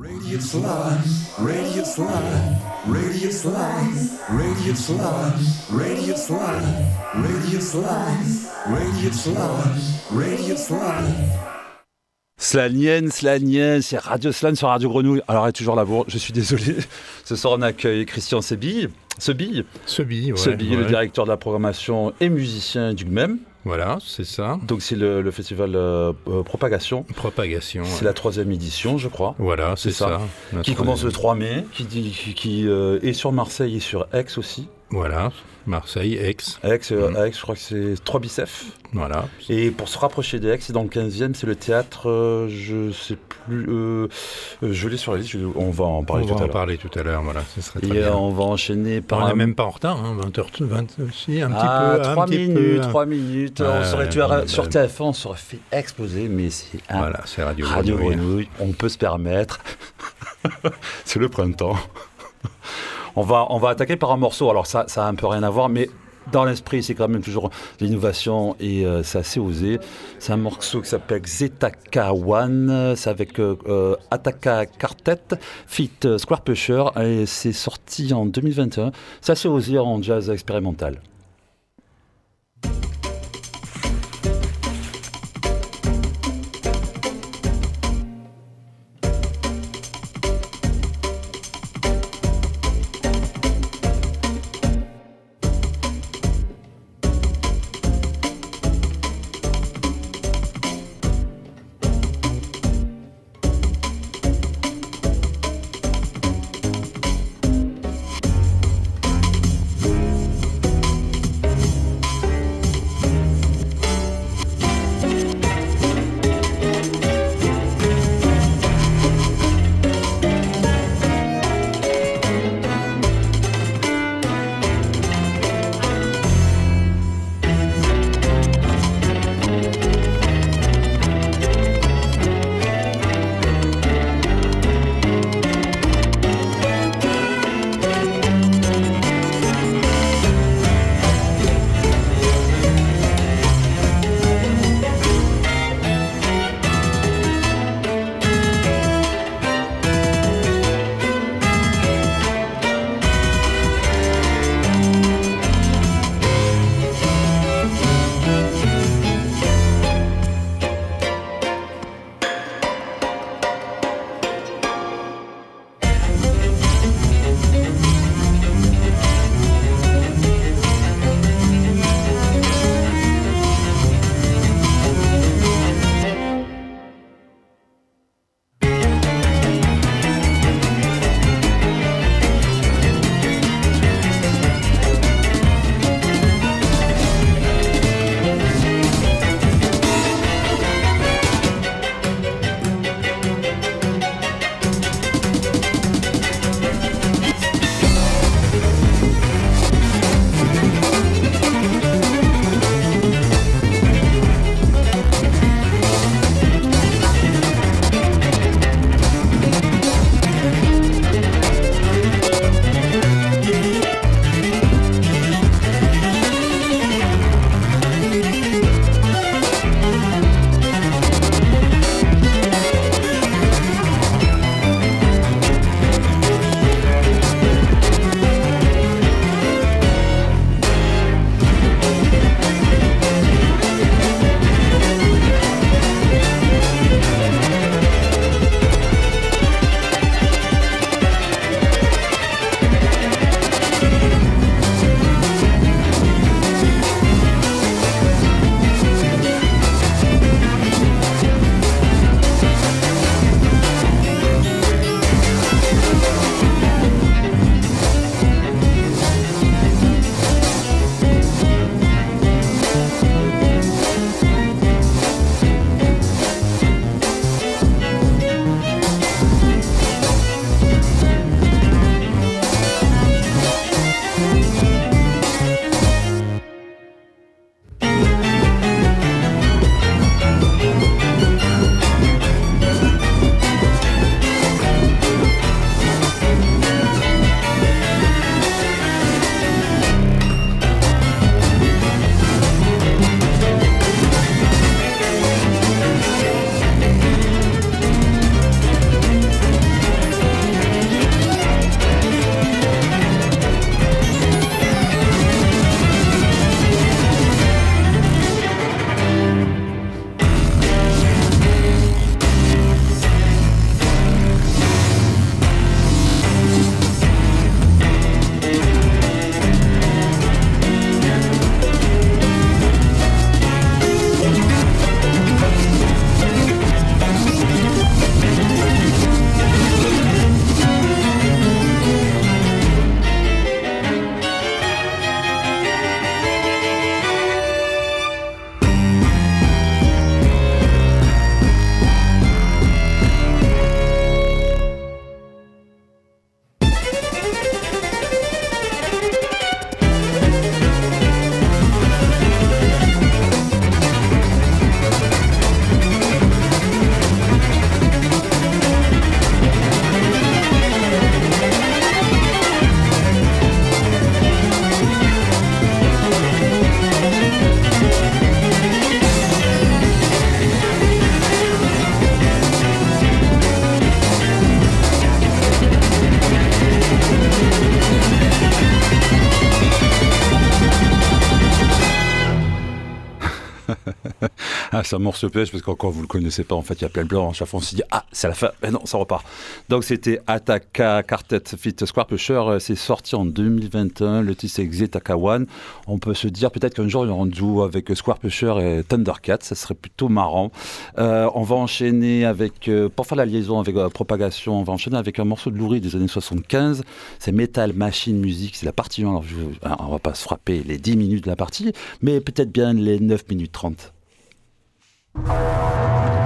Radio Salon, Radio Salon, Radio Salon, Radio Salon, Radio Salon, Radio Salon, Radio Salon, Radio Salon. Slanienne, Slanienne, c'est Radio Slan sur Radio Grenouille. Alors, elle est toujours là, bon, je suis désolé. Ce soir, on accueille Christian Sebille. Sebille, Sebille, ouais. Sebille, le ouais. directeur de la programmation et musicien du GMEM. Voilà, c'est ça. Donc, c'est le, le festival euh, euh, Propagation. Propagation. C'est ouais. la troisième édition, je crois. Voilà, c'est ça. Qui commence le 3 mai, qui, qui, qui, euh, est sur Marseille et sur Aix aussi. Voilà, Marseille, Aix. Aix, euh, Mm. Aix, je crois que c'est 3 biceps. Voilà. Et pour se rapprocher des Aix, c'est dans le 15e, c'est le théâtre, euh, je sais plus, euh, euh, je l'ai sur la liste, je- on va en parler on tout va à en l'heure. parler tout à l'heure, voilà, ce serait très Et euh, bien. on va enchaîner par on un- n'est même pas en retard, hein, 20h, 20, si, un petit ah, peu. un 3 petit minutes, peu, hein. 3 minutes. on serait sur TF1, on serait fait exploser, mais c'est un Voilà, c'est Radio, Radio. Grenouille, on peut se permettre. c'est le printemps. On, va, attaquer par un morceau, alors ça, ça a un peu rien à voir, mais dans l'esprit, c'est quand même toujours l'innovation et euh, c'est assez osé. C'est un morceau qui s'appelle Zetaka One, c'est avec euh, euh, Ataka Quartet, fit euh, Square Pusher, et c'est sorti en 2021. C'est assez osé en jazz expérimental. C'est un morceau pêche parce qu'encore vous le connaissez pas, en fait, il y a plein de blancs. À chaque fois, on se dit ah, c'est la fin. Mais non, ça repart. Donc c'était Ataka Quartet Fit Square Pusher. C'est sorti en 2021. Le titre c'est Xetaka One. On peut se dire peut-être qu'un jour il y aura un duo avec Square Pusher et Thundercat. Ça serait plutôt marrant. Euh, on va enchaîner avec, euh, pour faire la liaison avec euh, Propagation, on va enchaîner avec un morceau de Loury des années 75. C'est Metal Machine Music. C'est la partie 1. Alors, on va pas se frapper les 10 minutes de la partie, mais peut-être bien les 9 minutes 30. ああ。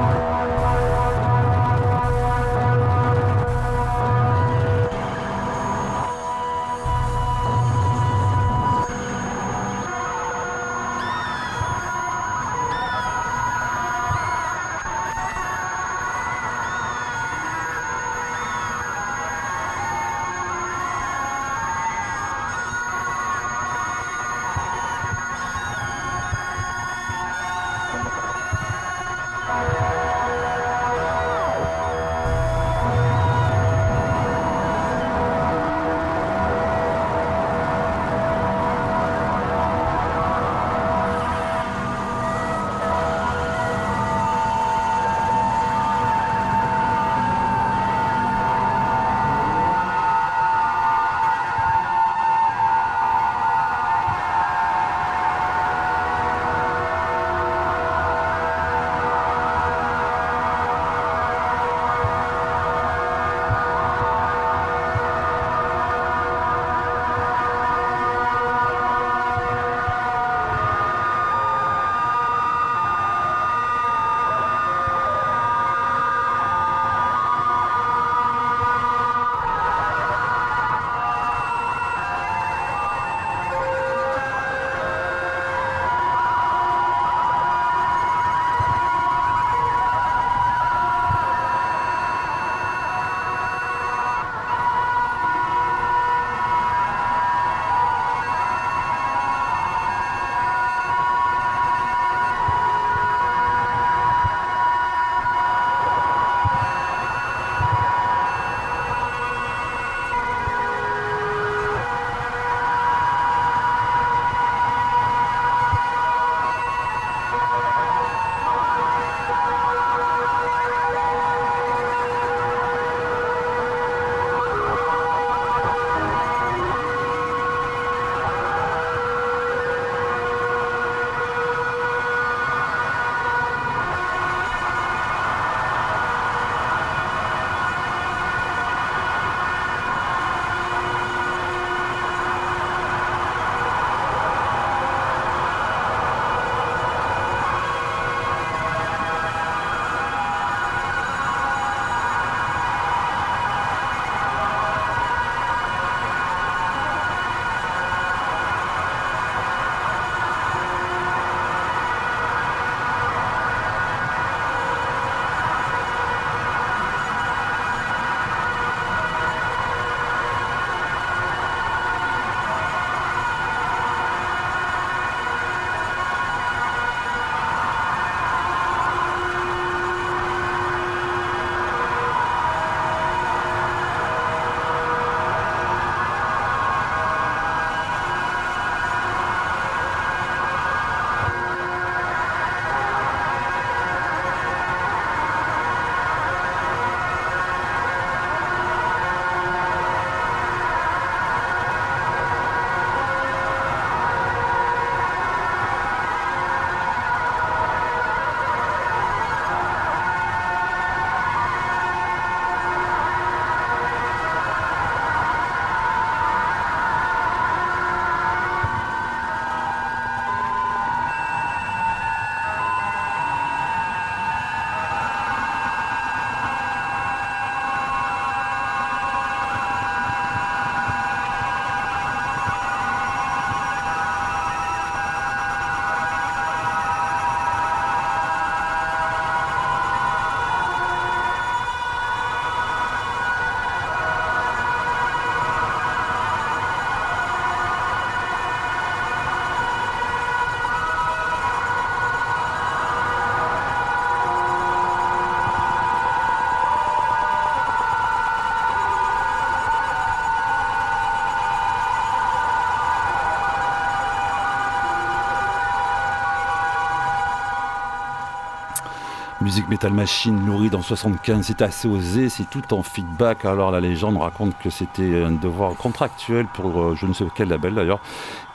Musique Metal Machine, nourrie dans 75, c'est assez osé, c'est tout en feedback. Alors la légende raconte que c'était un devoir contractuel pour euh, je ne sais quel label d'ailleurs,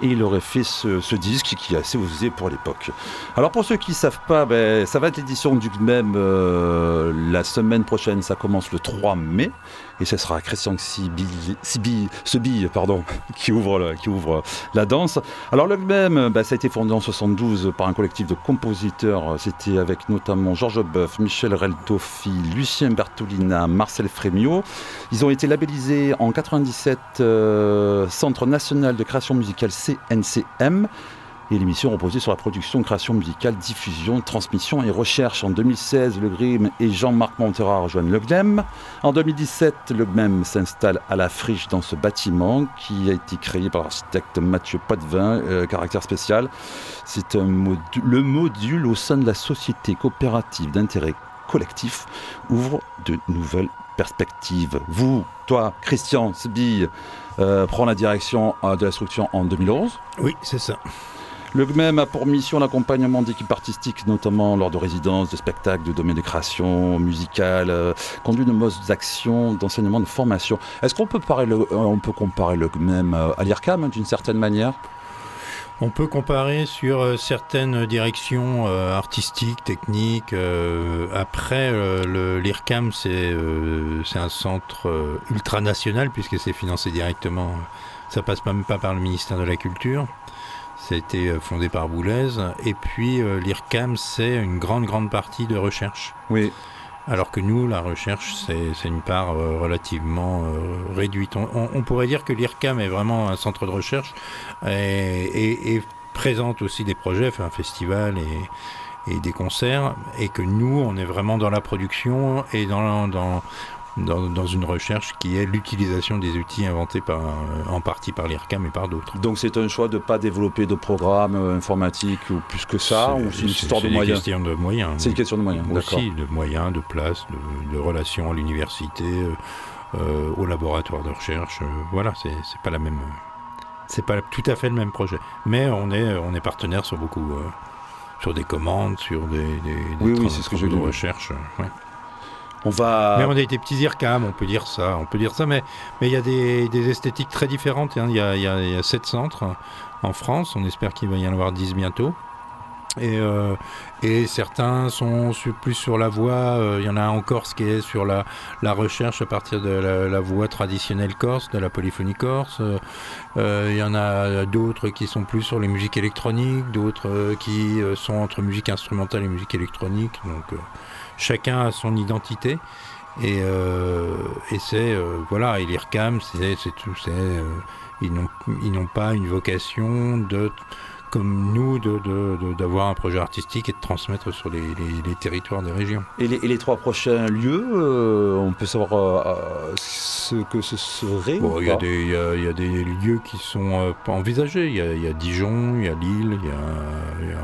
et il aurait fait ce, disque qui est assez osé pour l'époque. Alors pour ceux qui ne savent pas, ben, ça va être l'édition du même euh, la semaine prochaine, ça commence le 3 mai, et ce sera Christian Sibille, pardon, qui ouvre, la, danse. Alors le même, ben, ça a été fondé en 72 par un collectif de compositeurs, c'était avec notamment Georges Boeuf, Michel Reltoffi, Lucien Bertolina, Marcel Frémiot. Ils ont été labellisés en 97 euh, Centre national de création musicale CNCM et l'émission reposait sur la production, création musicale, diffusion, transmission et recherche. En 2016, Le Grim et Jean-Marc Montera rejoignent Le GLEM. En 2017, Le GLEM s'installe à la friche dans ce bâtiment qui a été créé par l'architecte Mathieu Poitvin, euh, caractère spécial. C'est le module au sein de la société coopérative d'intérêt collectif ouvre de nouvelles perspectives. Vous, toi, Christian Sbille, euh, prend la direction euh, de la structure en 2011. Oui, c'est ça. Le GMEM a pour mission l'accompagnement d'équipes artistiques, notamment lors de résidences, de spectacles, de domaines de création musicale, euh, conduit de modes d'actions, d'enseignement, de formation. Est-ce qu'on peut, peut comparer le GMEM à l'IRCAM d'une certaine manière? On peut comparer sur euh, certaines directions euh, artistiques, techniques. Euh, après, l'IRCAM, c'est un centre ultranational puisque c'est financé directement. Ça passe même pas par le ministère de la Culture. Ça a été fondé par Boulez. Et puis, l'IRCAM, c'est une grande, grande partie de recherche. Oui. Alors que nous, la recherche, c'est une part relativement réduite. On, pourrait dire que l'IRCAM est vraiment un centre de recherche et, présente aussi des projets, fait un festival et, des concerts, et que nous, on est vraiment dans la production et dans, dans, dans, une recherche qui est l'utilisation des outils inventés par, en partie par l'IRCAM et par d'autres. Donc c'est un choix de ne pas développer de programmes euh, informatiques ou plus que ça, ou c'est une histoire de moyens C'est une question de moyens. C'est une question de moyens, d'accord. Aussi de moyens, de place, de, relations à l'université, euh, euh, au laboratoire de recherche. voilà, c'est pas la même c'est pas tout à fait le même projet. Mais on est, on est partenaire sur beaucoup, euh, sur des commandes, sur des, des, oui, oui, c'est ce que je de recherche. Ouais. On. Mais on a été petits IRCAM, on peut dire ça, on peut dire ça, mais il y a des, esthétiques très différentes. Hein. Il y, a, y, sept centres en France, on espère qu'il va y en avoir dix bientôt. Et, euh, et certains sont plus sur la voie, euh, il y en a un en Corse qui est sur la, la recherche à partir de la, voix traditionnelle corse, de la polyphonie corse. Euh, il y en a d'autres qui sont plus sur les musiques électroniques, d'autres qui sont entre musique instrumentale et musique électronique. Donc chacun a son identité. Et, et c'est, voilà, c'est, ils n'ont pas une vocation de comme nous d'avoir un projet artistique et de transmettre sur les, territoires des régions. Et les, trois prochains lieux, euh, on peut savoir euh, ce que ce serait Il y, a des lieux qui sont pas euh, envisagés. Il y, a Dijon, il y a Lille, il y a,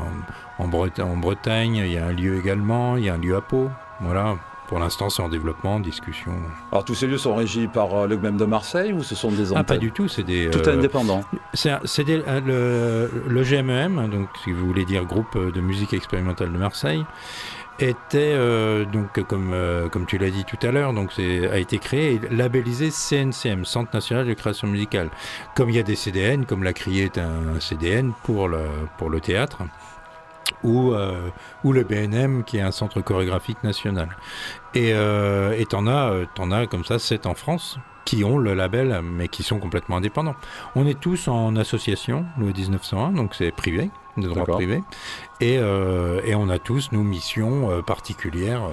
en, en Bretagne, il y a un lieu également, il y a un lieu à Pau. Voilà. Pour l'instant, c'est en développement, en discussion. Alors, tous ces lieux sont régis par euh, le GMEM de Marseille ou ce sont des Ah, pas du tout, c'est des. Tout euh, indépendant. C'est euh, le, le, GMEM, donc si vous voulez dire groupe de musique expérimentale de Marseille, était donc comme comme tu l'as dit tout à l'heure, donc c'est a été créé et labellisé CNCM, Centre national de création musicale. Comme il y a des CDN, comme la Criée est un CDN pour le pour le théâtre ou, euh, ou le BNM qui est un centre chorégraphique national. Et euh, t'en as, euh, en as comme ça sept en France qui ont le label mais qui sont complètement indépendants. On est tous en association, le 1901, donc c'est privé, de droit privé. Et, euh, et, on a tous nos missions particulières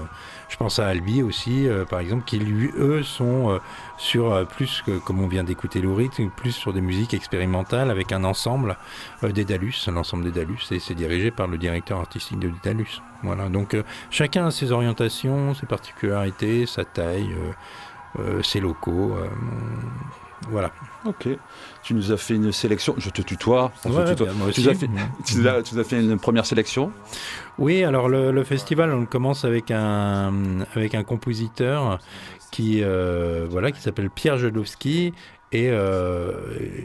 je pense à Albi aussi, euh, par exemple, qui lui, eux, sont euh, sur euh, plus, que, comme on vient d'écouter Lourit, plus sur des musiques expérimentales avec un ensemble des Dalus, l'ensemble des Dalus, et c'est dirigé par le directeur artistique de Dalus. Voilà, donc chacun a ses orientations, ses particularités, sa taille, ses locaux. voilà. Ok. Tu nous as fait une sélection. Je te tutoie. moi aussi. Tu, as fait, tu, as, fait, une première sélection? Oui, alors le, festival, on commence avec un, avec un compositeur qui, euh, voilà, qui s'appelle Pierre Jodowski. Et, euh,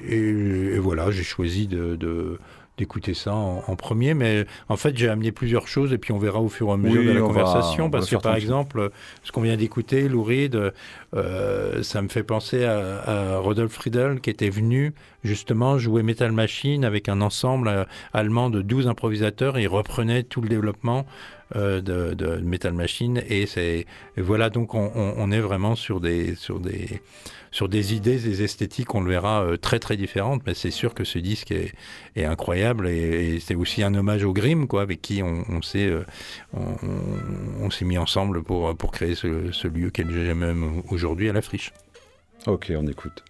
et, voilà, j'ai choisi de, d'écouter ça en, en premier. Mais en fait, j'ai amené plusieurs choses et puis on verra au fur et à mesure Oui, de la conversation. va parce que par exemple, ce qu'on vient d'écouter, Lou Reed, euh, ça me fait penser à, à Rodolphe Friedel qui était venu justement jouer Metal Machine avec un ensemble euh, allemand de 12 improvisateurs. Et il reprenait tout le développement euh, de, Metal Machine. Et, voilà, donc on, est vraiment sur des, sur des, sur des idées, des esthétiques, on le verra, euh, très très différentes. Mais c'est sûr que ce disque est, incroyable et, c'est aussi un hommage au Grimm, quoi, avec qui on, s'est, on, mis ensemble pour, pour créer ce, ce lieu qu'est le GMM aujourd'hui à la friche. Ok, on écoute.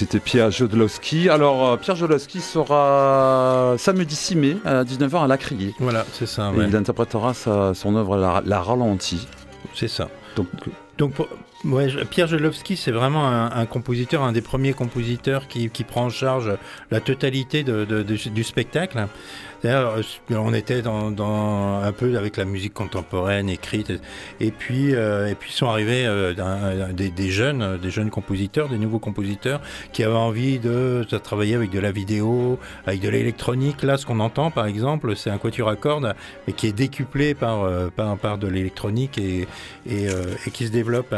C'était Pierre Jodlowski. Alors euh, Pierre Jodlowski sera samedi 6 mai à 19h à La Criée. Voilà, c'est ça. Et il interprétera sa- son œuvre La, La Ralentie. C'est ça. Donc Donc pour, Ouais, Pierre Jelowski, c'est vraiment un, compositeur, un des premiers compositeurs qui, prend en charge la totalité du spectacle. Euh, on était dans, un peu avec la musique contemporaine écrite, et puis euh, et puis sont arrivés euh, des, jeunes, des jeunes compositeurs, des nouveaux compositeurs qui avaient envie de, travailler avec de la vidéo, avec de l'électronique. Là, ce qu'on entend, par exemple, c'est un quatuor à cordes, mais qui est décuplé par par, de l'électronique et, et, et, qui se développe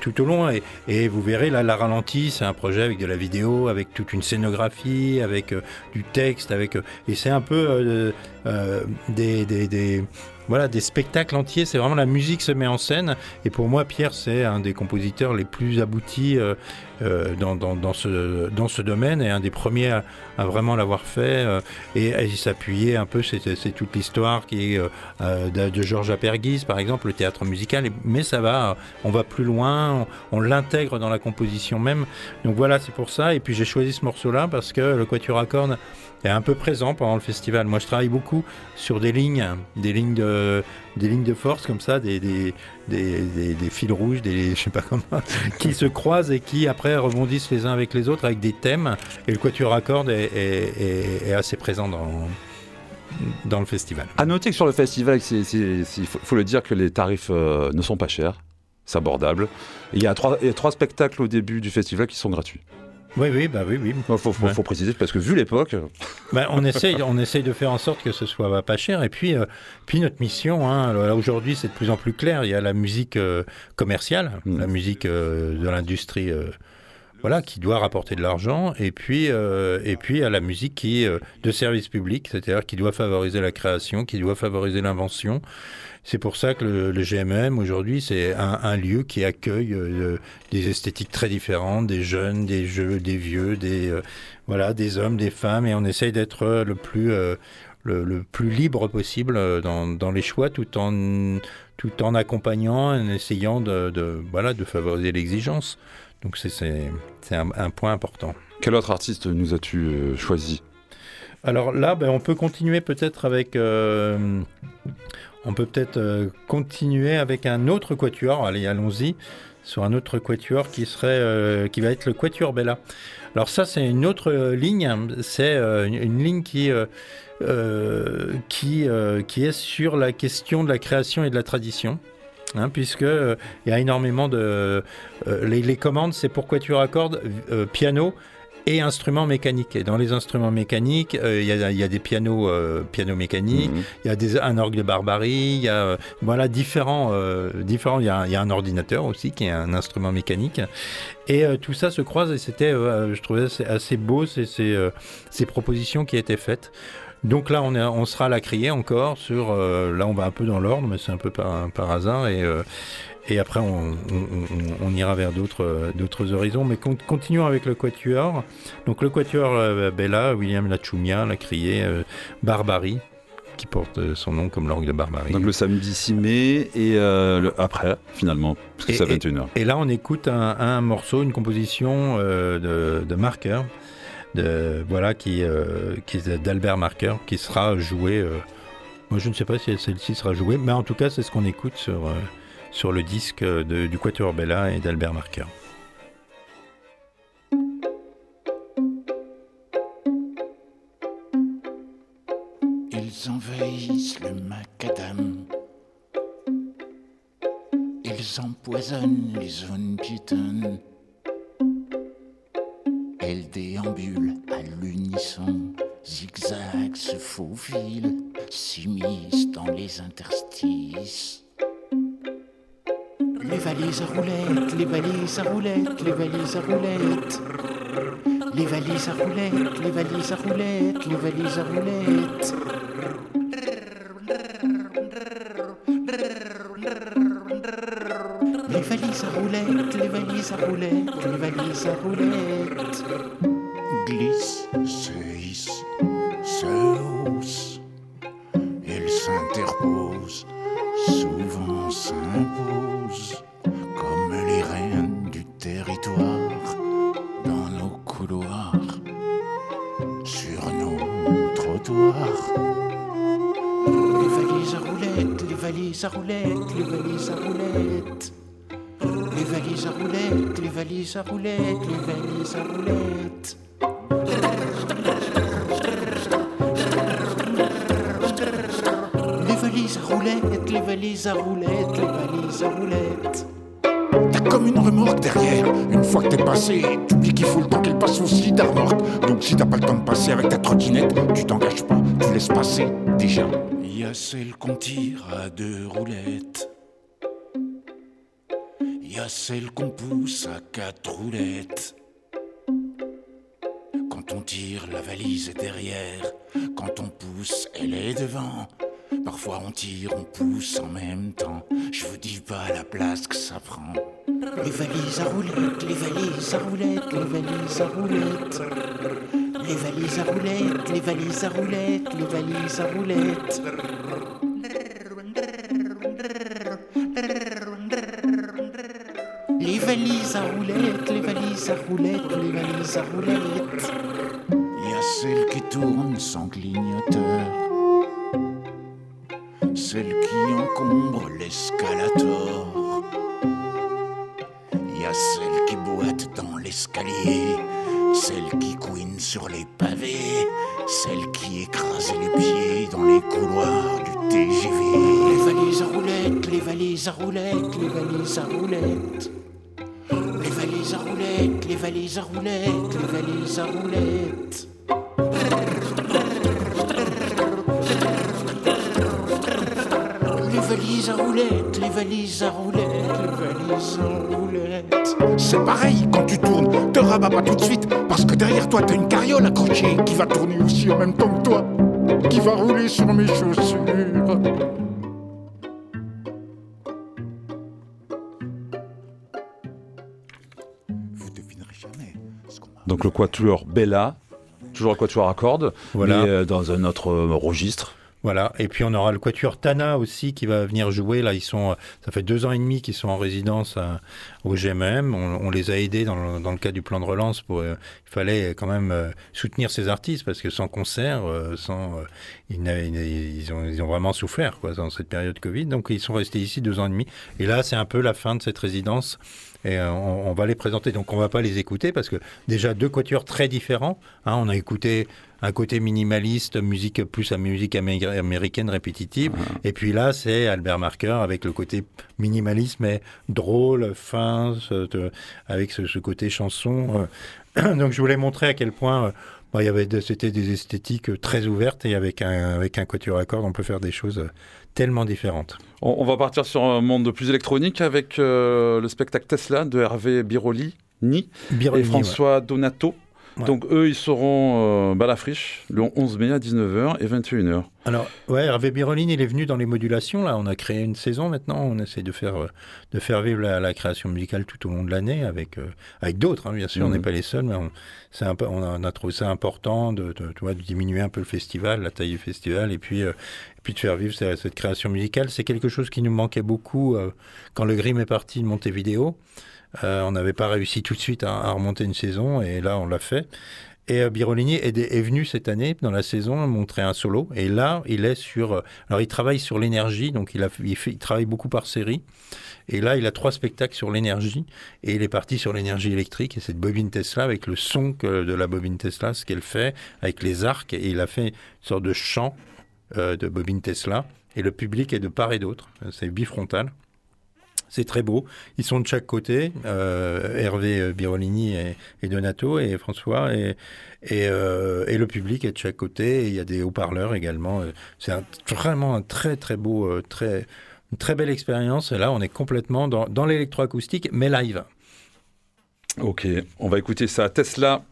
tout au long. Et, vous verrez là, la ralentie, c'est un projet avec de la vidéo, avec toute une scénographie, avec du texte, avec et c'est un peu euh, euh, voilà, des spectacles entiers. C'est vraiment la musique se met en scène. Et pour moi, Pierre, c'est un des compositeurs les plus aboutis euh, dans, dans, ce, domaine et un des premiers à, vraiment l'avoir fait. et, il s'appuyait un peu, c'est toute l'histoire qui est de, Georges Aperguis, par exemple, le théâtre musical. Mais ça va, on va plus loin, on, l'intègre dans la composition même. Donc voilà, c'est pour ça. Et puis j'ai choisi ce morceau-là parce que le quatuor à cordes est un peu présent pendant le festival. Moi, je travaille beaucoup sur des lignes, des lignes de, des lignes de force comme ça, des, des, fils rouges, des, je sais pas comment, qui se croisent et qui après rebondissent les uns avec les autres avec des thèmes. Et le quatuor à cordes est, assez présent dans, dans le festival. À noter que sur le festival, il faut, le dire que les tarifs euh, ne sont pas chers, c'est abordable. Il y a trois spectacles au début du festival qui sont gratuits. Oui, oui, bah oui, oui. Il faut, préciser parce que vu l'époque, bah, on essaye, on essaye de faire en sorte que ce soit pas cher. Et puis, euh, puis notre mission, hein, aujourd'hui, c'est de plus en plus clair. Il y a la musique euh, commerciale, hmm. la musique euh, de l'industrie. voilà, qui doit rapporter de l'argent, et puis et puis à la musique qui de service public, c'est-à-dire qui doit favoriser la création, qui doit favoriser l'invention, c'est pour ça que le, GMM aujourd'hui, c'est un, lieu qui accueille euh, des esthétiques très différentes, des jeunes, des jeux, des vieux, des euh, voilà, des hommes, des femmes, et on essaye d'être le plus euh, le, plus libre possible dans, les choix, tout en tout en accompagnant, en essayant de, voilà de favoriser l'exigence. Donc c'est un, point important. Quel autre artiste nous as-tu choisi? Alors là, ben, on peut continuer peut-être avec on peut peut-être euh, continuer avec un autre quatuor. Allez, allons-y sur un autre quatuor qui serait euh, qui va être le quatuor Bella. Alors ça c'est une autre euh, ligne, c'est une, ligne qui est sur la question de la création et de la tradition. Hein, puisque il y a énormément de les, les, commandes, c'est pour quatuor à cordes, piano, et instruments mécaniques. Et dans les instruments mécaniques, euh, il y, a des pianos, euh, pianos mécaniques, mhm. il y a des, un orgue de barbarie, il y a euh, voilà différents, différents. Il y, a, un ordinateur aussi qui est un instrument mécanique. Et tout ça se croise et c'était, je trouvais assez, beau ces, ces, propositions qui étaient faites. Donc là, on, est, on sera à la crier encore sur. là, on va un peu dans l'ordre, mais c'est un peu par, par hasard. Et, et après, on, ira vers d'autres horizons. Mais continuons avec le quatuor. Donc le quatuor euh, Bella, William Lachumia l'a crié euh, Barbarie, qui porte euh, son nom comme l'orgue de Barbarie. Donc le samedi 6 mai et après, finalement, parce que c'est 21h. Et, là, on écoute un, morceau, une composition de, de Marker, de, voilà, qui, qui est d'Albert Marker, qui sera joué. moi, je ne sais pas si celle-ci sera jouée, mais en tout cas, c'est ce qu'on écoute sur sur le disque de, du Quatuor Bella et d'Albert Marker. Ils envahissent le macadam. Ils empoisonnent les zones piétonnes. Elles déambulent à l'unisson, zigzag se faufilent, s'immiscent dans les interstices. Les valises à roulettes, les valises à roulettes, les valises à roulettes. Les valises à roulettes, les valises à roulettes, les valises à roulettes. Celle qu'on tire à deux roulettes. Y a celle qu'on pousse à quatre roulettes. Quand on tire, la valise est derrière. Quand on pousse, elle est devant. Parfois on tire, on pousse en même temps. Je vous dis pas la place que ça prend. Les valises à roulettes, les valises à roulettes, les valises à roulettes. Les valises à roulettes, les valises à roulettes, les valises à roulettes. Les valises à roulettes, les valises à roulettes, les valises à roulettes. Il y a celle qui tourne sans clignoteur. Valises à roulettes, les valises à roulettes. Les valises à roulettes, les valises à roulettes, les valises à roulettes. C'est pareil quand tu tournes, te rabats pas tout de suite, parce que derrière toi t'as une carriole accrochée qui va tourner aussi en même temps que toi, qui va rouler sur mes chaussures. Quatuor Bella, toujours le quatuor à cordes, Voilà. mais euh, dans un autre euh, registre. Voilà, et puis on aura le Quatuor Tana aussi qui va venir jouer. Là, ils sont, ça fait deux ans et demi qu'ils sont en résidence à- au GMM. On, on les a aidés dans le, dans le cadre du plan de relance. Pour, euh, il fallait quand même euh, soutenir ces artistes parce que sans concert, euh, sans, euh, ils, n'avaient- ils ont, ils ont vraiment souffert quoi, dans cette période Covid. Donc ils sont restés ici deux ans et demi. Et là, c'est un peu la fin de cette résidence. Et euh, on, on va les présenter. Donc on va pas les écouter parce que déjà deux quatuors très différents. hein. on a écouté un côté minimaliste, musique plus à musique amé- américaine répétitive. Et puis là, c'est Albert Marker avec le côté minimaliste mais drôle, fin, avec ce, ce côté chanson. euh. Donc je voulais montrer à quel point il y avait de- c'était des esthétiques euh, très ouvertes et avec un avec un quatuor à cordes, on peut faire des choses euh, tellement différentes. On, on va partir sur un monde plus électronique avec euh, le spectacle Tesla de Hervé Biroli, Ni et François Donato. Ouais. Donc eux, ils seront euh, à la friche le 11 mai à 19h et 21h. Alors, ouais, Hervé Birolini, il est venu dans les modulations. Là, on a créé une saison maintenant. On essaie de faire, euh, de faire vivre la, la création musicale tout au long de l'année avec, euh, avec d'autres, hein, bien sûr. On Mhm. n'est pas les seuls, mais on, un peu- on, a, on a trouvé ça important de, de, de diminuer un peu le festival, la taille du festival, et puis, euh, et puis de faire vivre cette, cette création musicale. C'est quelque chose qui nous manquait beaucoup quand le Grim est parti de Montevideo. Euh, on n'avait pas réussi tout de suite à, remonter une saison, et là, on l'a fait. Et euh, Birolini est, venu cette année dans la saison montrer un solo. Et là, il est sur. euh, Alors, il travaille sur l'énergie, donc il, a, fait, il travaille beaucoup par série. Et là, il a trois spectacles sur l'énergie. Et il est parti sur l'énergie électrique et cette bobine Tesla avec le son de la bobine Tesla, ce qu'elle fait, avec les arcs. Et il a fait une sorte de chant de bobine Tesla. Et le public est de part et d'autre. C'est bifrontal. C'est très beau. Ils sont de chaque côté, euh, Hervé Birolini et, et, Donato et François, et, et, euh, et, le public est de chaque côté. Il y a des haut-parleurs également. C'est un, vraiment un très très beau, euh, très, une très belle expérience. Là, on est complètement dans, dans l'électroacoustique, mais live. Ok, on va écouter ça. Tesla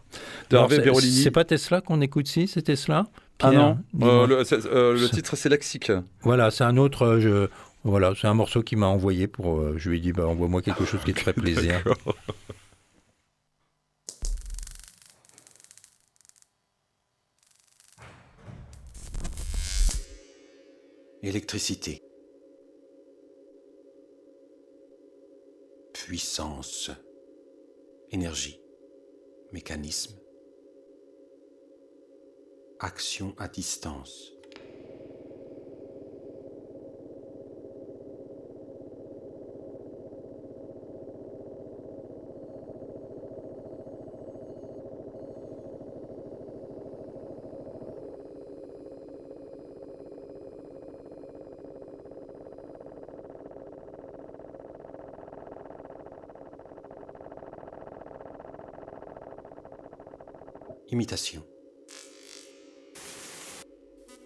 de Alors, Hervé Birolini. C'est pas Tesla qu'on écoute si, c'est Tesla Pierre, Ah non, euh, le, euh, le, titre c'est Lexique. Voilà, c'est un autre. Je, voilà, c'est un morceau qu'il m'a envoyé pour. Euh, je lui ai dit, bah, envoie-moi quelque chose qui te ferait plaisir. Électricité. Puissance. Énergie. Mécanisme. Action à distance. Imitation.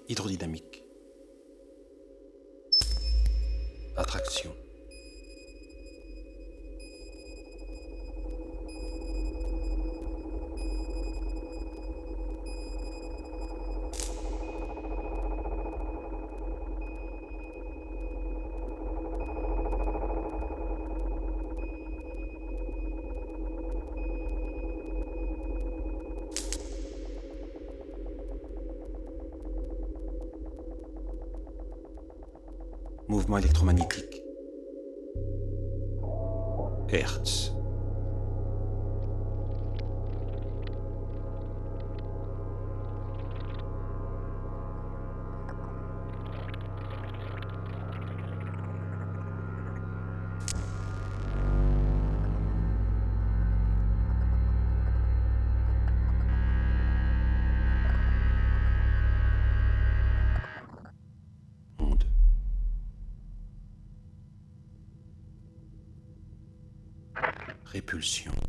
Hydrodynamique. Attraction. Électromagnétique. Répulsion.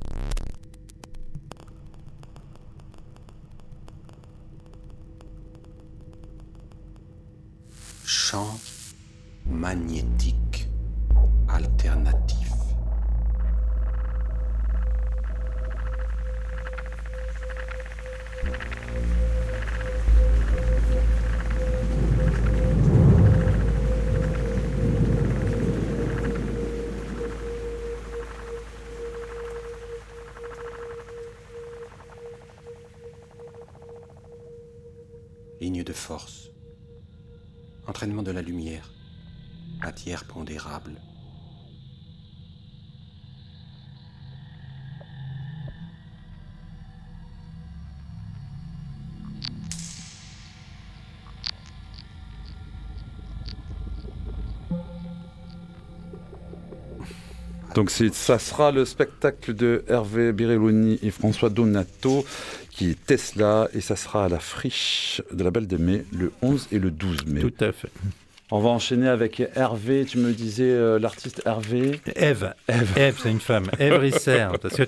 Donc ça sera le spectacle de Hervé Birelloni et François Donato qui est Tesla et ça sera à la friche de la Belle de Mai le 11 et le 12 mai. Tout à fait. On va enchaîner avec Hervé, tu me disais euh, l'artiste Hervé. Eve, Eve, c'est une femme. Eve Risser, parce que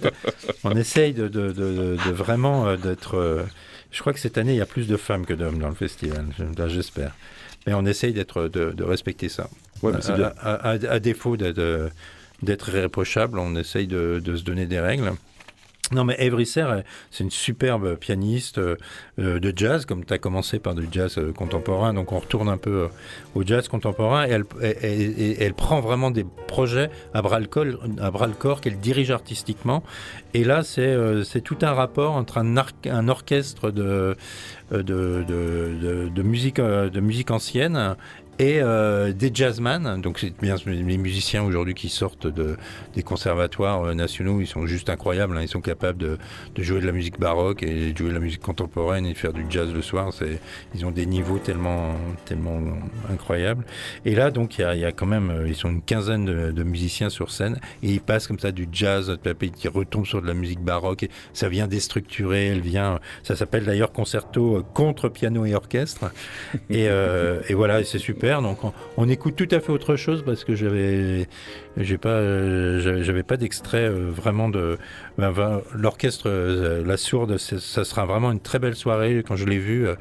on essaye de, de- de- de vraiment euh, d'être. euh, je crois que cette année, il y a plus de femmes que d'hommes dans le festival. J'espère. Mais on essaye d'être, de, de respecter ça. Ouais, mais bien. À, à- à- à défaut euh, d'être irréprochable, on essaye de, se donner des règles. Non, mais euh, c'est une superbe pianiste euh, euh, de jazz, comme tu as commencé par du jazz euh, contemporain, donc on retourne un peu au jazz contemporain, et elle, prend vraiment des projets à bras le corps, à bras le corps qu'elle dirige artistiquement. Et là, c'est tout un rapport entre un, orchestre de, musique, de musique ancienne et euh, des jazzman. Donc c'est bien les musiciens aujourd'hui qui sortent de, des conservatoires euh, nationaux, ils sont juste incroyables. hein. Ils sont capables de, de jouer de la musique baroque et de jouer de la musique contemporaine et de faire du jazz le soir. Ils ont des niveaux tellement, tellement incroyables. Et là, donc, il y a, quand même, euh, ils sont une quinzaine de, musiciens sur scène et ils passent comme ça du jazz, qui retombe sur de la musique baroque. Et ça vient déstructurer, elle vient. Ça s'appelle d'ailleurs concerto contre piano et orchestre. Et, et voilà, c'est super. Donc, on, on écoute tout à fait autre chose parce que j'avais, j'ai pas, euh, j'avais pas d'extrait euh, vraiment de. ben, ben, L'orchestre, euh, la sourde, ça sera vraiment une très belle soirée. Quand je l'ai vu, euh,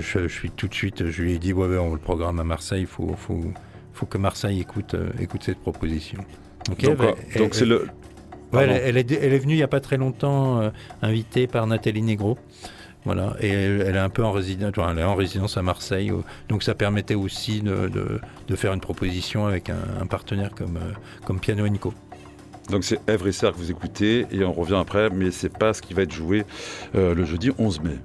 je, je suis tout de suite, je lui ai dit ouais, ouais, on le programme à Marseille. Il faut, faut, faut que Marseille écoute, euh, écoute cette proposition. Donc, elle- donc c'est le. Ouais, elle, est, elle est venue il n'y a pas très longtemps, euh, invitée par Nathalie Negro. Voilà, et elle, est un peu en résidence, en résidence à Marseille, donc ça permettait aussi de, faire une proposition avec un, partenaire comme, euh, comme Piano Co. Donc c'est Eve Risser que vous écoutez et on revient après, mais c'est pas ce qui va être joué euh, le jeudi 11 mai.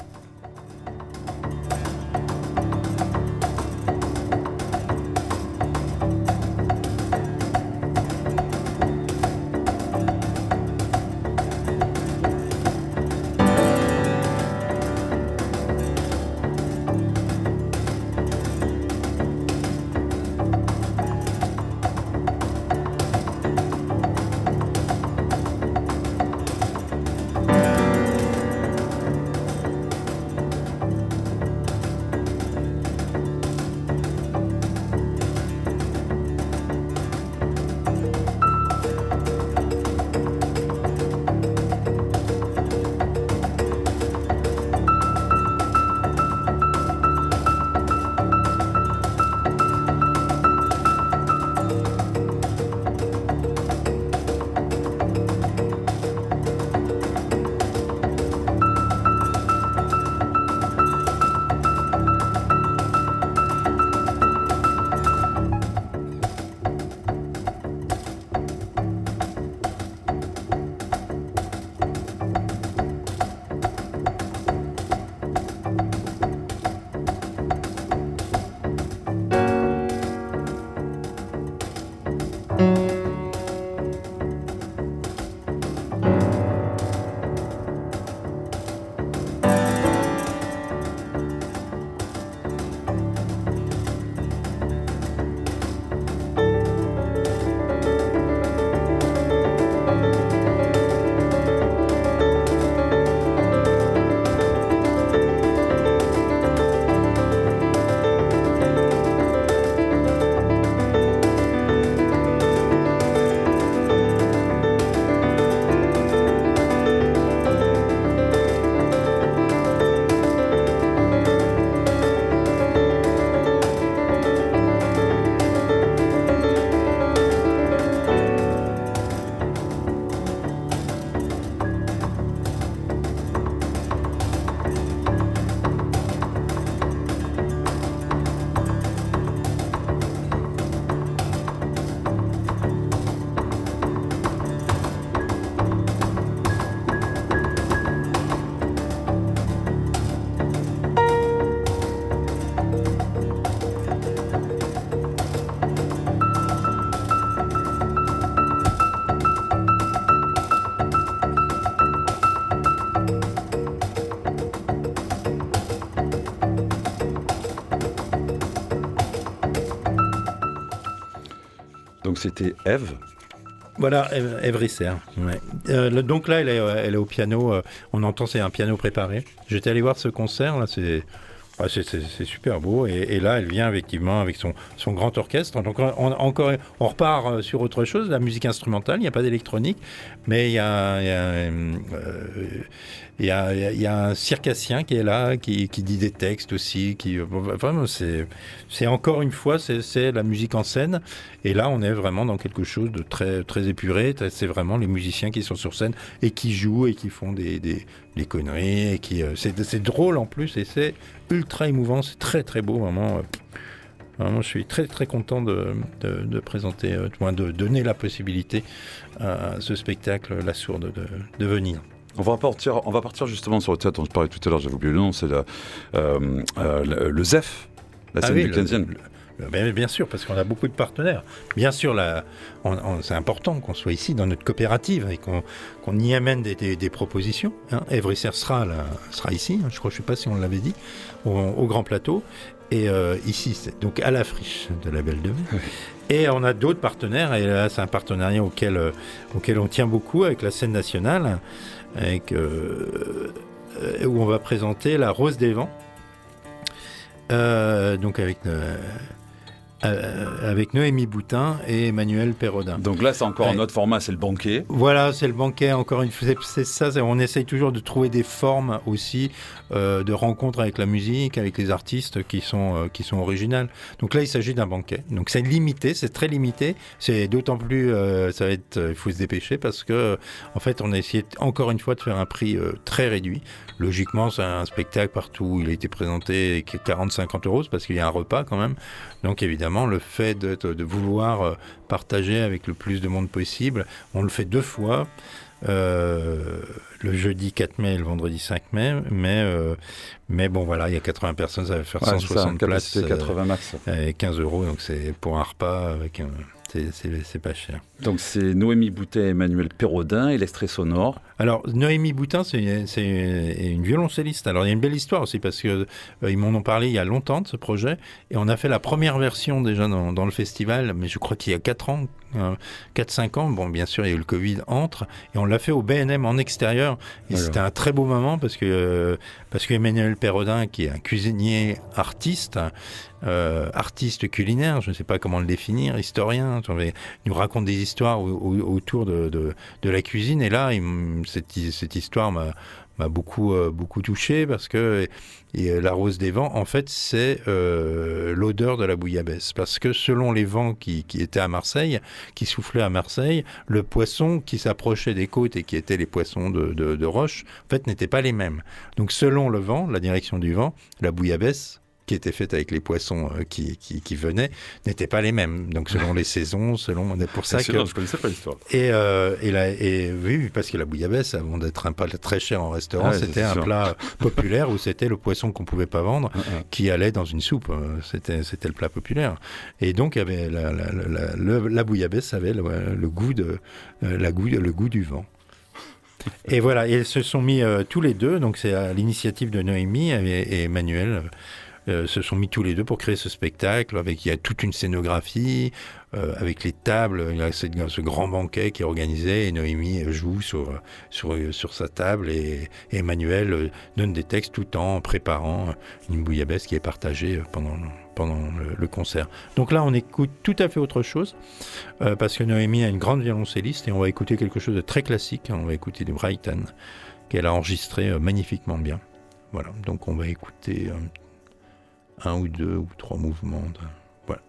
C'était Eve. Voilà, Eve Risser. Euh, donc là, elle est, euh, elle est au piano. euh, on entend, c'est un piano préparé. J'étais allé voir ce concert, là, c'est. ah, c'est- super beau et, là elle vient effectivement avec son, son grand orchestre donc on, encore on repart sur autre chose la musique instrumentale il n'y a pas d'électronique mais il y a, il y a- un circassien qui est là qui, dit des textes aussi vraiment c'est encore une fois c'est la musique en scène. Et là on est vraiment dans quelque chose de très très épuré. C'est vraiment les musiciens qui sont sur scène et qui jouent et qui font des, conneries euh, c'est drôle en plus et c'est ultra émouvant. C'est très très beau vraiment euh, je suis très très content de, de, de présenter, euh, de donner la possibilité à ce spectacle La Sourde de, de venir. On va partir, on va partir justement sur le théâtre dont je parlais tout à l'heure, j'avais oublié le nom, c'est euh, euh, le, le ZEF, la Ah scène oui, du le- 15e. le- ben, bien sûr, parce qu'on a beaucoup de partenaires. Bien sûr, c'est important qu'on soit ici dans notre coopérative et qu'on y amène des, des- des propositions. Hein. Sera, là- sera ici, hein, je crois, je sais pas si on l'avait dit, au, au Grand Plateau. Et euh, ici, c'est donc à la friche de la Belle de Mai. Et on a d'autres partenaires, et là, c'est un partenariat auquel, auquel on tient beaucoup avec la scène nationale, avec, euh, euh, où on va présenter La Rose des Vents. Euh, donc avec, euh, avec Noémie Boutin et Emmanuel Perrodin. Donc là, c'est encore Ouais. un autre format, c'est le banquet. Voilà, c'est le banquet, encore une fois, c'est- ça, on essaye toujours de trouver des formes aussi euh, de rencontres avec la musique, avec les artistes qui sont, euh, qui sont originales. Donc là, il s'agit d'un banquet. Donc c'est limité, c'est très limité, c'est d'autant plus, euh, ça va être, euh, il faut se dépêcher parce que, en fait, on a essayé encore une fois de faire un prix euh, très réduit. Logiquement, c'est un spectacle partout où il a été présenté qui est 40-50 euros, c'est parce qu'il y a un repas quand même. Donc évidemment, le fait de, de vouloir euh, partager avec le plus de monde possible, on le fait deux fois. euh, le jeudi 4 mai et le vendredi 5 mai, mais, euh, mais bon voilà, il y a 80 personnes, ça va faire Ouais, c'est ça, 160 places capacité euh, 80 max. et 15 euros, donc c'est pour un repas avec c'est pas cher. Donc c'est Noémie Boutet et Emmanuel Perrodin et l'extrait sonore. Alors, Noémie Boutin, c'est c'est une violoncelliste. Alors, il y a une belle histoire aussi parce que euh, ils m'en ont parlé il y a longtemps de ce projet et on a fait la première version déjà dans, dans le festival, mais je crois qu'il y a 4 ans, 4-5 ans. Bon, bien sûr, il y a eu le Covid entre et on l'a fait au BNM en extérieur et Voilà. c'était un très beau moment parce que euh, parce que Emmanuel Perrodin, qui est un cuisinier artiste, euh, artiste culinaire, je ne sais pas comment le définir, historien, nous raconte des histoires au- au- autour de, de, la cuisine. Et là, cette, cette histoire m'a beaucoup euh, beaucoup touché parce que et, la rose des vents, en fait, c'est euh, l'odeur de la bouillabaisse. Parce que selon les vents qui, qui étaient à Marseille, qui soufflaient à Marseille, le poisson qui s'approchait des côtes et qui étaient les poissons de, de, de roche, en fait, n'étaient pas les mêmes. Donc, selon le vent, la direction du vent, la bouillabaisse qui était faite avec les poissons euh, qui, qui, qui venaient n'étaient pas les mêmes. Donc selon les saisons, selon pour ça que je connaissais pas l'histoire. et, euh, et, la- et oui, parce que la bouillabaisse, avant d'être un plat très cher en restaurant, Ah c'était un sûr. plat populaire où c'était le poisson qu'on pouvait pas vendre Ah, ah. qui allait dans une soupe. C'était, c'était le plat populaire. Et donc, avait la, la, bouillabaisse avait le, le goût de, euh, la goût, le goût du vent. Et voilà, et ils se sont mis euh, tous les deux, donc c'est à l'initiative de Noémie et, et Emmanuel, euh, se sont mis tous les deux pour créer ce spectacle. Avec, il y a toute une scénographie, euh, avec les tables, il y a ce, grand banquet qui est organisé, et Noémie joue sur, sur, sur sa table, et, Emmanuel euh, donne des textes tout en préparant une bouillabaisse qui est partagée pendant, pendant le, concert. Donc là, on écoute tout à fait autre chose, parce que Noémie a une grande violoncelliste, et on va écouter quelque chose de très classique, on va écouter du Brighton, qu'elle a enregistré magnifiquement bien. Voilà, donc on va écouter euh, un ou deux ou trois mouvements. De... Voilà.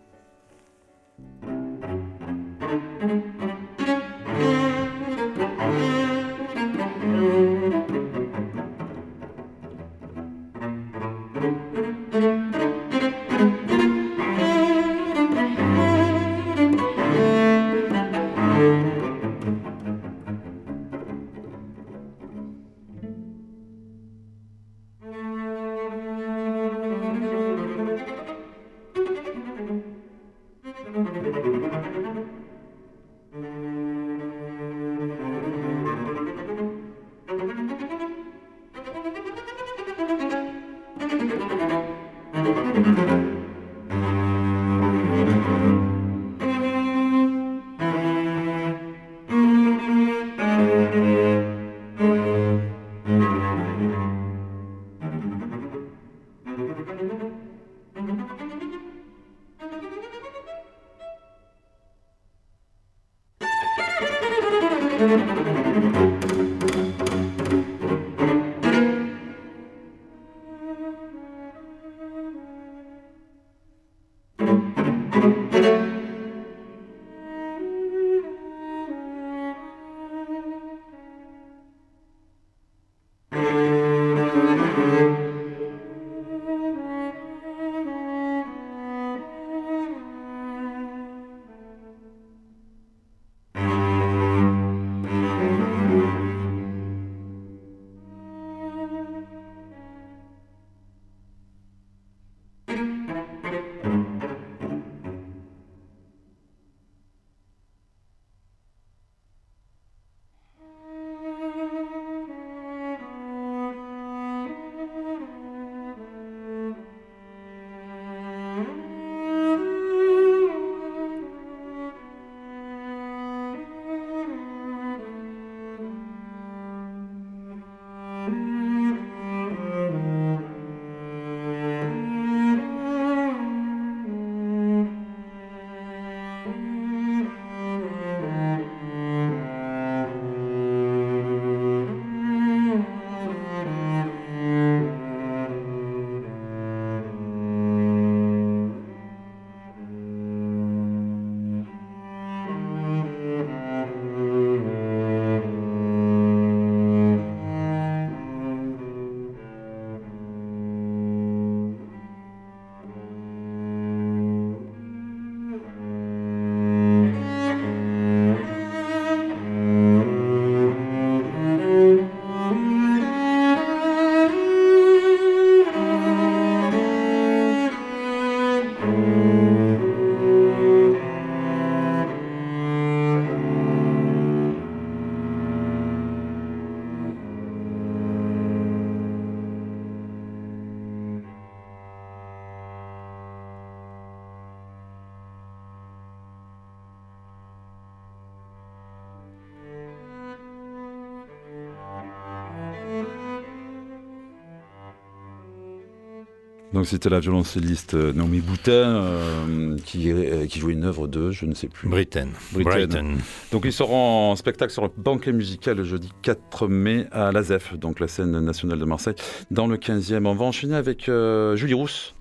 Donc c'était la violoncelliste euh, Naomi Boutin euh, qui, euh, qui jouait une œuvre de, je ne sais plus. Britain. Britain. Donc ils seront en spectacle sur le banquet musical le jeudi 4 mai à la ZEF, donc la scène nationale de Marseille, dans le 15e. On va enchaîner avec Julie Rousse.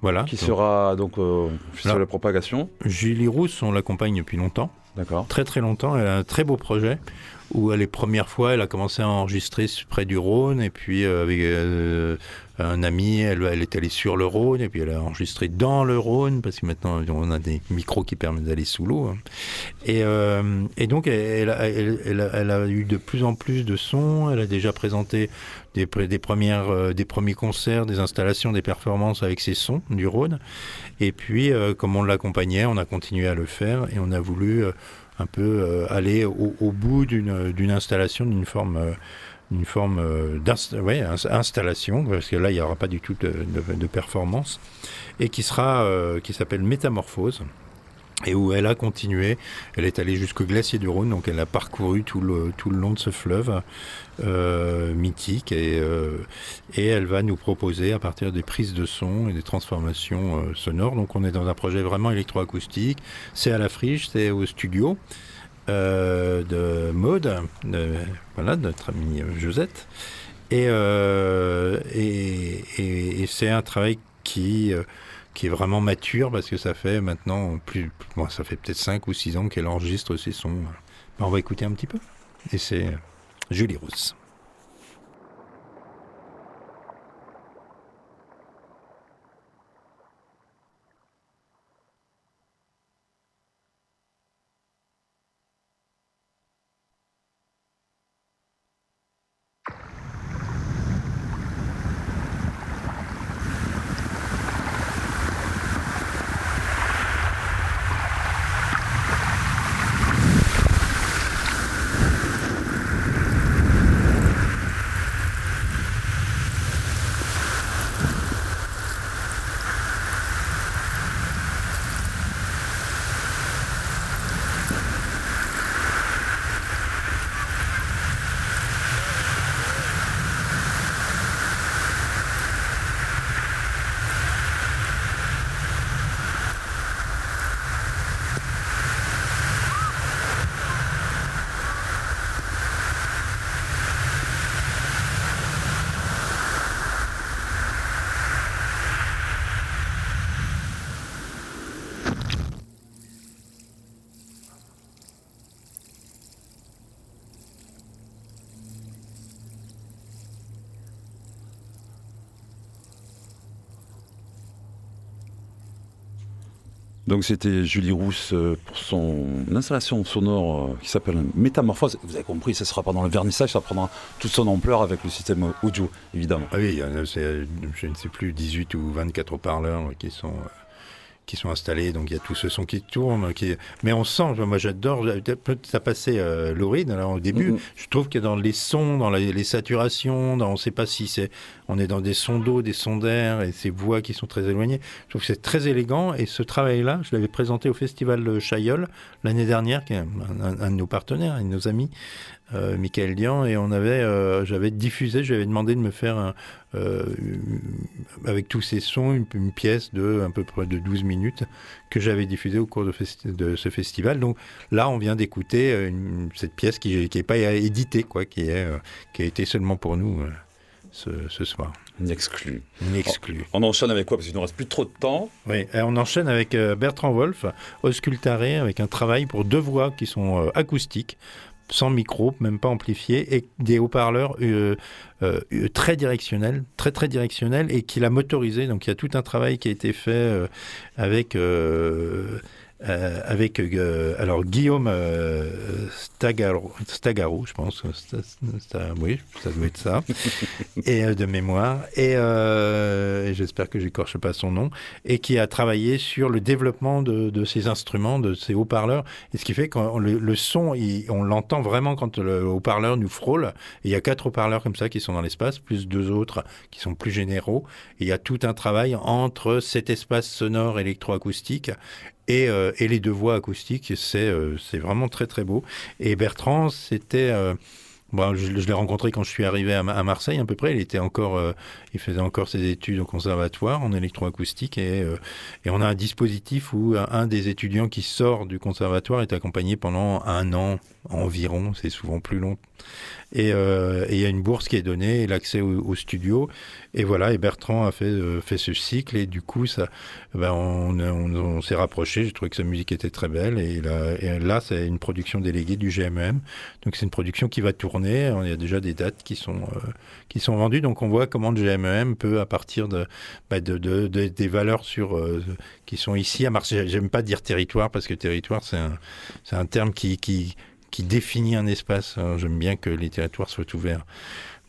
Voilà. Qui sera donc sur la propagation. Julie Rousse, on l'accompagne depuis longtemps. D'accord. Très très longtemps. Elle a un très beau projet où les premières fois, elle a commencé à enregistrer près du Rhône, et puis euh, avec euh, un ami, elle, est allée sur le Rhône, et puis elle a enregistré dans le Rhône, parce que maintenant on a des micros qui permettent d'aller sous l'eau. Hein. Et, euh, et, donc elle, a eu de plus en plus de sons, elle a déjà présenté des, premières, des premiers concerts, des installations, des performances avec ses sons du Rhône. Et puis, comme on l'accompagnait, on a continué à le faire, et on a voulu un peu euh, aller au, bout d'une installation, d'une forme euh, forme euh, d'installation, parce que là, il n'y aura pas du tout de, performance, et qui sera, qui s'appelle Métamorphose, et où elle a continué. Elle est allée jusqu'au glacier du Rhône, donc elle a parcouru tout le, tout le long de ce fleuve mythique, et, et elle va nous proposer à partir des prises de son et des transformations sonores. Donc on est dans un projet vraiment électroacoustique. C'est à la friche, c'est au studio. Euh, de mode, de, notre amie Josette. Euh, et, et, c'est un travail qui, euh, qui est vraiment mature parce que ça fait maintenant plus, bon, ça fait peut-être 5 ou 6 ans qu'elle enregistre ses sons. Ben, on va écouter un petit peu. Et c'est Julie Rousse. Donc c'était Julie Rousse euh, pour son installation sonore euh, qui s'appelle Métamorphose. Vous avez compris, ça sera pendant le vernissage, ça prendra toute son ampleur avec le système audio, évidemment. Ah oui, je ne sais plus, 18 ou 24 haut-parleurs qui sont qui sont installés, donc il y a tout ce son qui tourne. Qui... Mais on sent, moi j'adore, ça passait euh, Laurine alors au début, mm-hmm. je trouve que dans les sons, dans les, saturations, dans, on ne sait pas si c'est, on est dans des sons d'eau, des sons d'air et ces voix qui sont très éloignées. Je trouve que c'est très élégant et ce travail-là, je l'avais présenté au festival Chaillol l'année dernière, qui est un, de nos partenaires, un de nos amis, euh, Michael Dian, et on avait, euh, j'avais diffusé, j'avais demandé de me faire un, euh, avec tous ces sons, une, pièce de à peu près de 12 minutes que j'avais diffusée au cours de, de, ce festival. Donc là, on vient d'écouter euh, cette pièce qui n'est pas éditée, quoi, qui, est, euh, qui a été seulement pour nous ce, ce, soir. Une exclue. Une exclue. On, enchaîne avec quoi? Parce qu'il ne reste plus trop de temps. Oui, on enchaîne avec Bertrand Wolf, Auscultaré, avec un travail pour deux voix qui sont acoustiques sans micro, même pas amplifié, et des haut-parleurs euh, euh, très directionnels, très très directionnels, et qu'il a motorisé. Donc il y a tout un travail qui a été fait euh, avec euh, avec euh, alors Guillaume euh, Stagaro, Stagaro, je pense, oui, ça doit être ça, et de mémoire, et, j'espère que j'écorche pas son nom, et qui a travaillé sur le développement de, de ces instruments, de ces haut-parleurs, et ce qui fait que le, le, son, on l'entend vraiment quand le haut-parleur nous frôle. il y a quatre haut-parleurs comme ça qui sont dans l'espace, plus deux autres qui sont plus généraux. Et il y a tout un travail entre cet espace sonore électroacoustique euh, et, les deux voix acoustiques. Euh, c'est vraiment très très beau. Et Bertrand, c'était... Euh, je, l'ai rencontré quand je suis arrivé à, Marseille à peu près. Il était encore, il faisait encore ses études au conservatoire en électroacoustique et, et on a un dispositif où un des étudiants qui sort du conservatoire est accompagné pendant un an environ. C'est souvent plus long. Euh, et il y a une bourse qui est donnée l'accès au, studio. Et voilà, et Bertrand a fait, euh, fait ce cycle. Et du coup, ça, ben on, s'est rapproché. J'ai trouvé que sa musique était très belle. Et là, c'est une production déléguée du GMM. Donc c'est une production qui va tourner. Il y a déjà des dates qui sont, euh, qui sont vendues. Donc on voit comment le GMM peut, à partir de, ben de, de, des valeurs sur, qui sont ici à Marseille. J'aime pas dire territoire parce que territoire, c'est un, un terme qui qui définit un espace. J'aime bien que les territoires soient ouverts.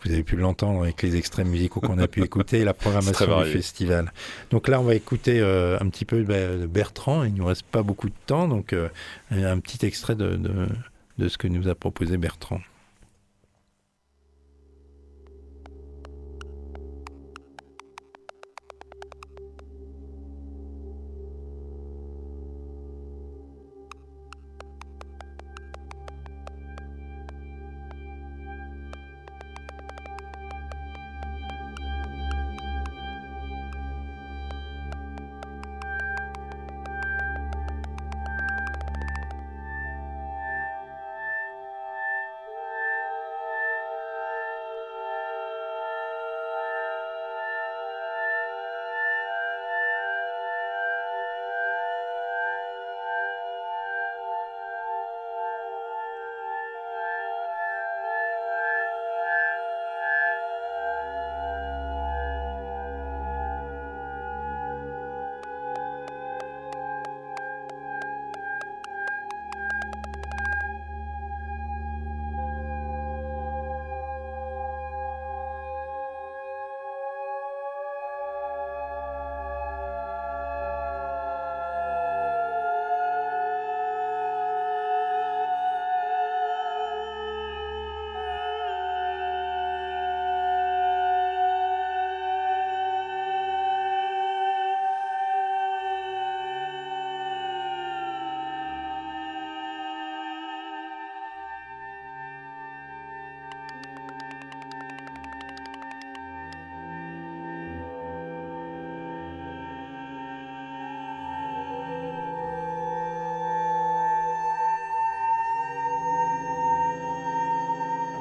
Vous avez pu l'entendre avec les extraits musicaux qu'on a pu écouter et la programmation du festival. Donc là, on va écouter euh, un petit peu de Bertrand. Il ne nous reste pas beaucoup de temps, donc euh, un petit extrait de, de ce que nous a proposé Bertrand.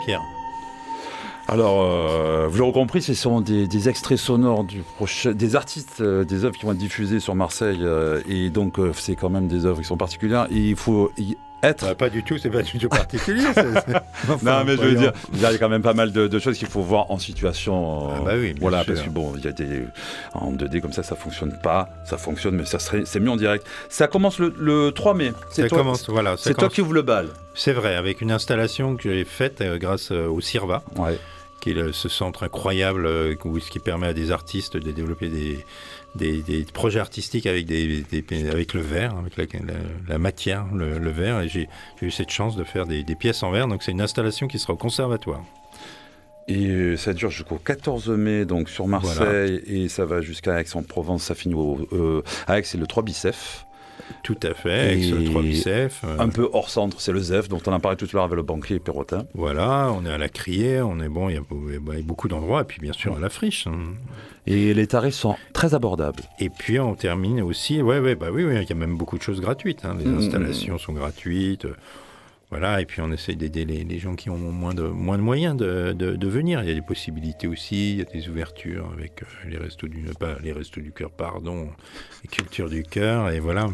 Pierre. Alors, euh, vous l'aurez compris, ce sont des, extraits sonores des artistes, euh, des œuvres qui vont être diffusées sur Marseille, euh, et donc c'est quand même des œuvres qui sont particulières. Et il faut, être. Bah, pas du tout, c'est pas du tout particulier. Enfin, non, mais je veux dire, il y a quand même pas mal de, de choses qu'il faut voir en situation. euh, Ah bah oui, bien voilà, sûr. parce que bon, il y a des en 2D comme ça, ça fonctionne pas, ça fonctionne, mais ça serait, c'est mieux en direct. Ça commence le, le 3 mai. C'est Ça toi, commence, voilà. c'est toi qui ouvre le bal. C'est vrai, avec une installation que j'ai faite euh, grâce euh, au CIRVA, Ouais. qui est le- ce centre incroyable euh, où- ce qui permet à des artistes de développer des, des, des projets artistiques avec, des, des- avec le verre, avec la, la- la matière, le, le verre. Et j'ai eu cette chance de faire des, des pièces en verre. Donc c'est une installation qui sera au conservatoire. Et euh, ça dure jusqu'au 14 mai, donc sur Marseille, et ça va jusqu'à Aix-en-Provence. Ça finit au, euh, à Aix, c'est le 3 bicef. Tout à fait, avec Et ce 3 bicef. euh, Un peu hors centre, c'est le ZEF, dont on en parlait tout à l'heure avec le banquier Perrotin. Voilà, on est à la criée, on est bon, il y a a beaucoup d'endroits, et puis bien sûr à la friche. hein. Et les tarifs sont très abordables. Et puis on termine aussi, ouais, ouais, bah oui, oui, il y a même beaucoup de choses gratuites. hein. Les Mhm. installations sont gratuites. Voilà, et puis on essaie d'aider les, gens qui ont moins de, moins de moyens de, de- venir. Il y a des possibilités aussi, il y a des ouvertures avec euh, les restos du, les restos du cœur, pardon, les cultures du cœur, et voilà.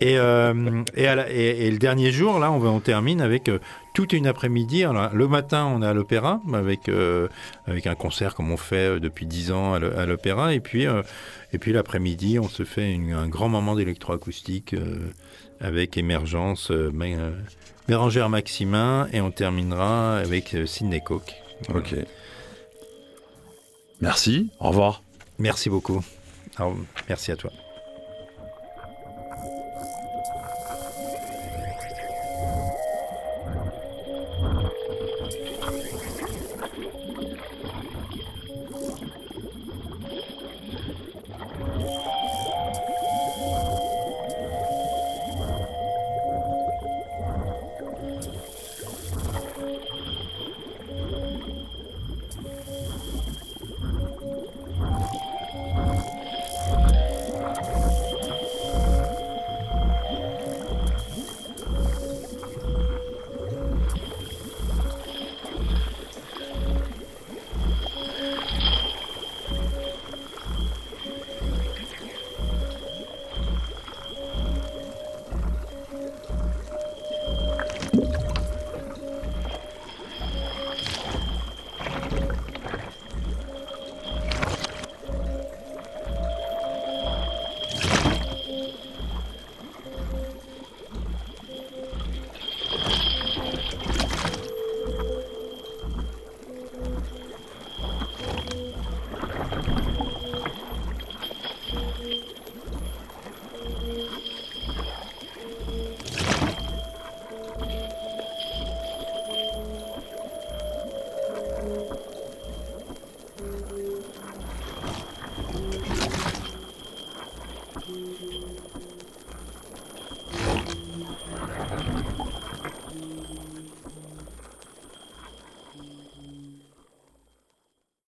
Et, euh, et, le dernier jour, là, on, termine avec euh, toute une après-midi. Le matin, on est à l'opéra avec, euh, avec un concert comme on fait depuis 10 ans à l'o- à l'opéra. Et puis, puis l'après-midi, on se fait un grand moment d'électroacoustique avec Émergence, Bérangère Maximin, et on terminera avec euh, Sidney Cook. Ok. Merci, au revoir. Merci beaucoup. Alors, merci à toi.